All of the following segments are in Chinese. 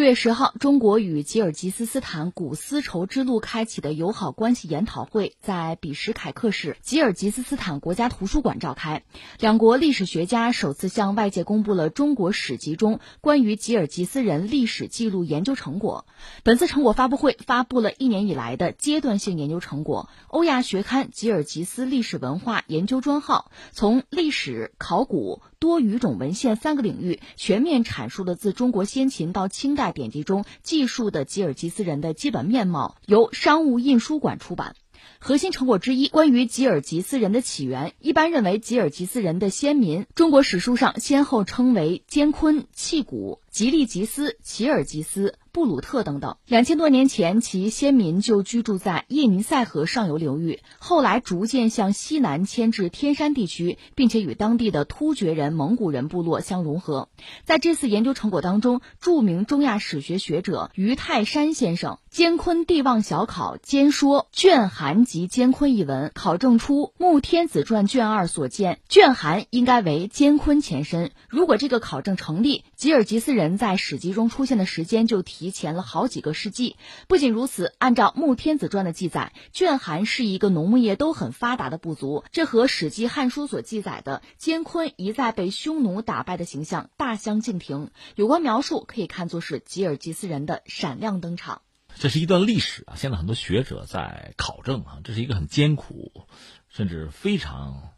六月十号，中国与吉尔吉斯斯坦古丝绸之路开启的友好关系研讨会在比什凯克市吉尔吉斯斯坦国家图书馆召开。两国历史学家首次向外界公布了中国史籍中关于吉尔吉斯人历史记录研究成果。本次成果发布会发布了一年以来的阶段性研究成果。欧亚学刊《吉尔吉斯历史文化研究专号》从历史、考古、多语种文献三个领域全面阐述了自中国先秦到清代典籍中记述的吉尔吉斯人的基本面貌，由商务印书馆出版。核心成果之一，关于吉尔吉斯人的起源，一般认为吉尔吉斯人的先民，中国史书上先后称为坚昆、契古、吉利吉斯、齐尔吉斯。布鲁特等等，两千多年前，其先民就居住在叶尼塞河上游流域，后来逐渐向西南迁至天山地区，并且与当地的突厥人、蒙古人部落相融合。在这次研究成果当中，著名中亚史学学者于泰山先生《坚昆帝王小考》兼说卷韩及坚昆一文，考证出《穆天子传》卷二所见卷韩应该为坚昆前身。如果这个考证成立，吉尔吉斯人人在史籍中出现的时间就提。前了好几个世纪。不仅如此，按照《穆天子传》的记载，卷韩是一个农牧业都很发达的部族，这和《史记·汉书》所记载的坚昆一再被匈奴打败的形象大相径庭。有关描述可以看作是吉尔吉斯人的闪亮登场。这是一段历史啊！现在很多学者在考证啊，这是一个很艰苦，甚至非常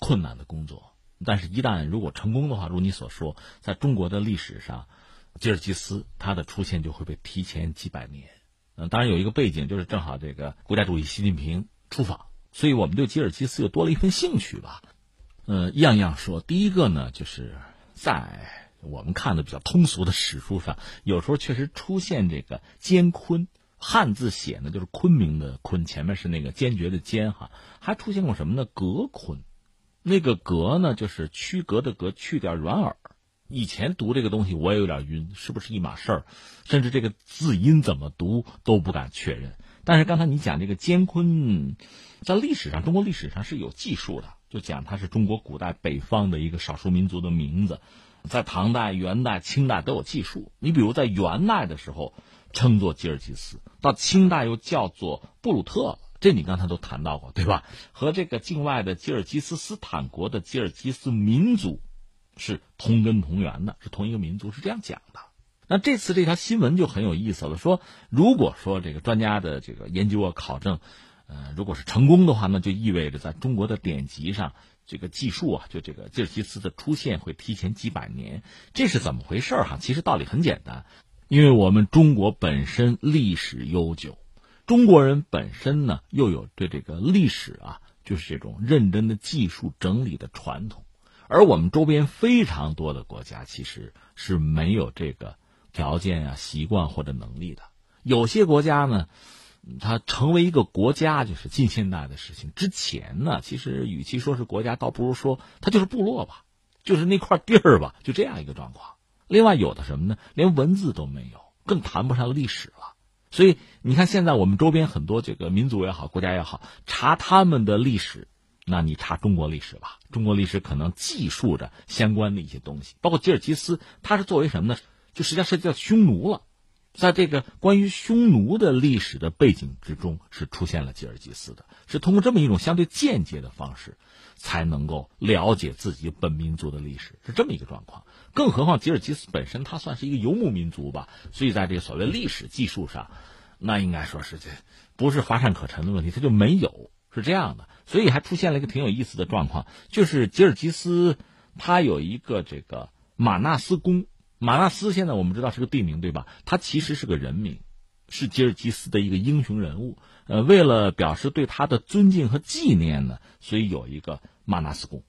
困难的工作。但是，一旦如果成功的话，如你所说，在中国的历史上。吉尔吉斯，它的出现就会被提前几百年。嗯，当然有一个背景，就是正好这个国家主席习近平出访，所以我们对吉尔吉斯又多了一份兴趣吧。嗯，样样说，第一个呢，就是在我们看的比较通俗的史书上，有时候确实出现这个坚昆，汉字写呢就是昆明的昆，前面是那个坚决的坚哈，还出现过什么呢？格昆，那个格呢就是区隔的格，去掉软耳。以前读这个东西我也有点晕，是不是一码事儿？甚至这个字音怎么读都不敢确认。但是刚才你讲这个坚昆，在历史上，中国历史上是有记述的，就讲它是中国古代北方的一个少数民族的名字，在唐代、元代、清代都有记述。你比如在元代的时候称作吉尔吉斯，到清代又叫做布鲁特，这你刚才都谈到过，对吧？和这个境外的吉尔吉斯斯坦国的吉尔吉斯民族。是同根同源的，是同一个民族，是这样讲的。那这次这条新闻就很有意思了，说如果说这个专家的这个研究啊考证，呃，如果是成功的话，那就意味着在中国的典籍上，这个记述啊，就这个吉尔吉斯的出现会提前几百年。这是怎么回事哈？其实道理很简单，因为我们中国本身历史悠久，中国人本身呢又有对这个历史啊，就是这种认真的技术整理的传统。而我们周边非常多的国家其实是没有这个条件啊、习惯或者能力的。有些国家呢，它成为一个国家就是近现代的事情。之前呢，其实与其说是国家，倒不如说它就是部落吧，就是那块地儿吧，就这样一个状况。另外有的什么呢？连文字都没有，更谈不上历史。所以你看，现在我们周边很多这个民族也好，国家也好，查他们的历史。那你查中国历史吧，中国历史可能记述着相关的一些东西，包括吉尔吉斯，它是作为什么呢？就实际上涉及到匈奴了，在这个关于匈奴的历史的背景之中，是出现了吉尔吉斯的，是通过这么一种相对间接的方式，才能够了解自己本民族的历史，是这么一个状况。更何况吉尔吉斯本身它算是一个游牧民族吧，所以在这个所谓历史技术上，那应该说是这不是乏善可陈的问题，它就没有。是这样的，所以还出现了一个挺有意思的状况，就是吉尔吉斯，它有一个这个马纳斯宫。马纳斯现在我们知道是个地名，对吧？它其实是个人名，是吉尔吉斯的一个英雄人物。呃，为了表示对他的尊敬和纪念呢，所以有一个马纳斯宫。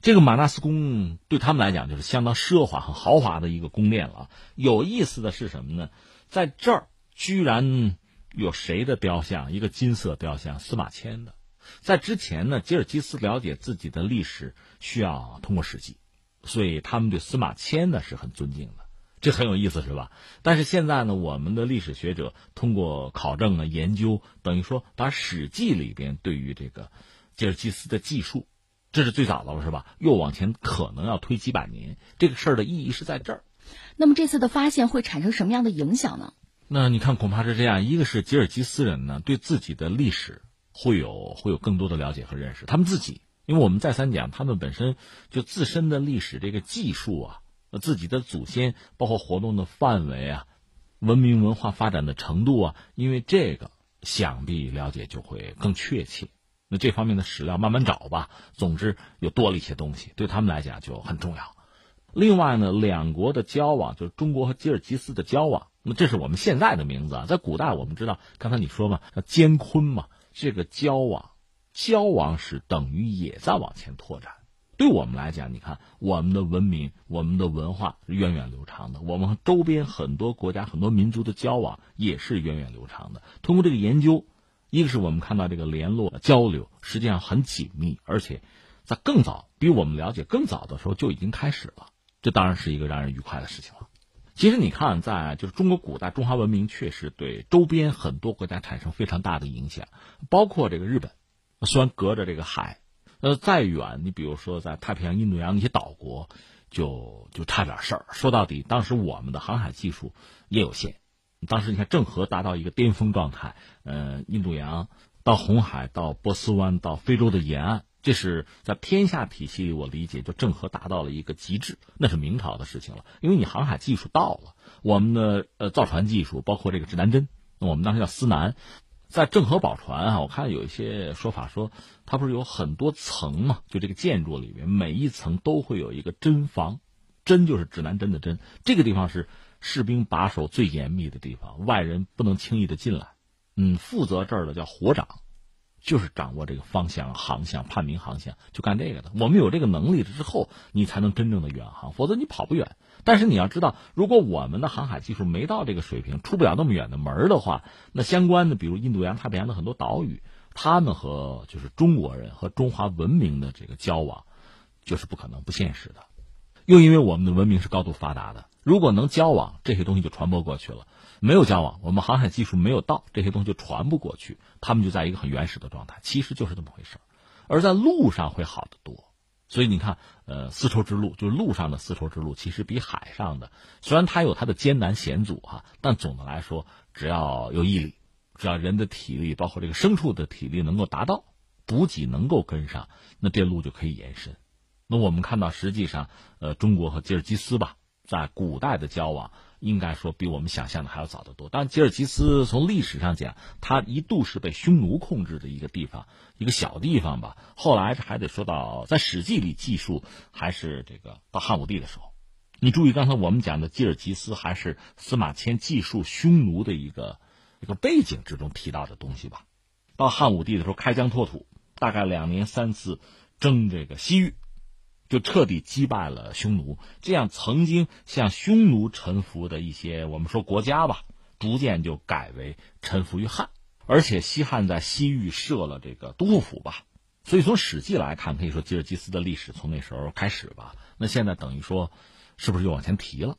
这个马纳斯宫对他们来讲就是相当奢华、很豪华的一个宫殿了。有意思的是什么呢？在这儿居然有谁的雕像？一个金色雕像，司马迁的。在之前呢，吉尔吉斯了解自己的历史需要通过史记，所以他们对司马迁呢是很尊敬的，这很有意思，是吧？但是现在呢，我们的历史学者通过考证啊、研究，等于说把史记里边对于这个吉尔吉斯的记述，这是最早的了，是吧？又往前可能要推几百年，这个事儿的意义是在这儿。那么这次的发现会产生什么样的影响呢？那你看，恐怕是这样：一个是吉尔吉斯人呢，对自己的历史会有会有更多的了解和认识。他们自己，因为我们再三讲，他们本身就自身的历史这个技术啊，自己的祖先，包括活动的范围啊，文明文化发展的程度啊，因为这个，想必了解就会更确切。那这方面的史料慢慢找吧。总之，又多了一些东西，对他们来讲就很重要。另外呢，两国的交往，就是中国和吉尔吉斯的交往。那这是我们现在的名字啊，在古代我们知道，刚才你说嘛，叫艰昆嘛，这个交往，交往是等于也在往前拓展。对我们来讲，你看我们的文明、我们的文化源远流长的，我们和周边很多国家、很多民族的交往也是源远流长的。通过这个研究，一个是我们看到这个联络交流实际上很紧密，而且在更早比我们了解更早的时候就已经开始了，这当然是一个让人愉快的事情了。其实你看，在就是中国古代中华文明确实对周边很多国家产生非常大的影响，包括这个日本，虽然隔着这个海，呃，再远，你比如说在太平洋、印度洋那些岛国，就就差点事儿。说到底，当时我们的航海技术也有限，当时你看郑和达到一个巅峰状态，呃，印度洋到红海到波斯湾到非洲的沿岸。这是在天下体系里，我理解就郑和达到了一个极致，那是明朝的事情了。因为你航海技术到了，我们的呃造船技术，包括这个指南针，我们当时叫司南，在郑和宝船啊，我看有一些说法说，它不是有很多层嘛？就这个建筑里面，每一层都会有一个针房，针就是指南针的针，这个地方是士兵把守最严密的地方，外人不能轻易的进来。嗯，负责这儿的叫火长。就是掌握这个方向、航向、判明航向，就干这个的。我们有这个能力了之后，你才能真正的远航，否则你跑不远。但是你要知道，如果我们的航海技术没到这个水平，出不了那么远的门的话，那相关的，比如印度洋、太平洋的很多岛屿，他们和就是中国人和中华文明的这个交往，就是不可能、不现实的。又因为我们的文明是高度发达的，如果能交往，这些东西就传播过去了。没有交往，我们航海技术没有到，这些东西就传不过去，他们就在一个很原始的状态，其实就是这么回事而在路上会好得多，所以你看，呃，丝绸之路就是路上的丝绸之路，其实比海上的，虽然它有它的艰难险阻哈，但总的来说，只要有毅力，只要人的体力，包括这个牲畜的体力能够达到，补给能够跟上，那这路就可以延伸。那我们看到，实际上，呃，中国和吉尔吉斯吧，在古代的交往。应该说比我们想象的还要早得多。但吉尔吉斯从历史上讲，它一度是被匈奴控制的一个地方，一个小地方吧。后来还得说到在《史记》里记述，还是这个到汉武帝的时候。你注意刚才我们讲的吉尔吉斯，还是司马迁记述匈奴的一个一个背景之中提到的东西吧。到汉武帝的时候，开疆拓土，大概两年三次征这个西域。就彻底击败了匈奴，这样曾经向匈奴臣服的一些我们说国家吧，逐渐就改为臣服于汉，而且西汉在西域设了这个都护府吧，所以从史记来看，可以说吉尔吉斯的历史从那时候开始吧。那现在等于说，是不是又往前提了？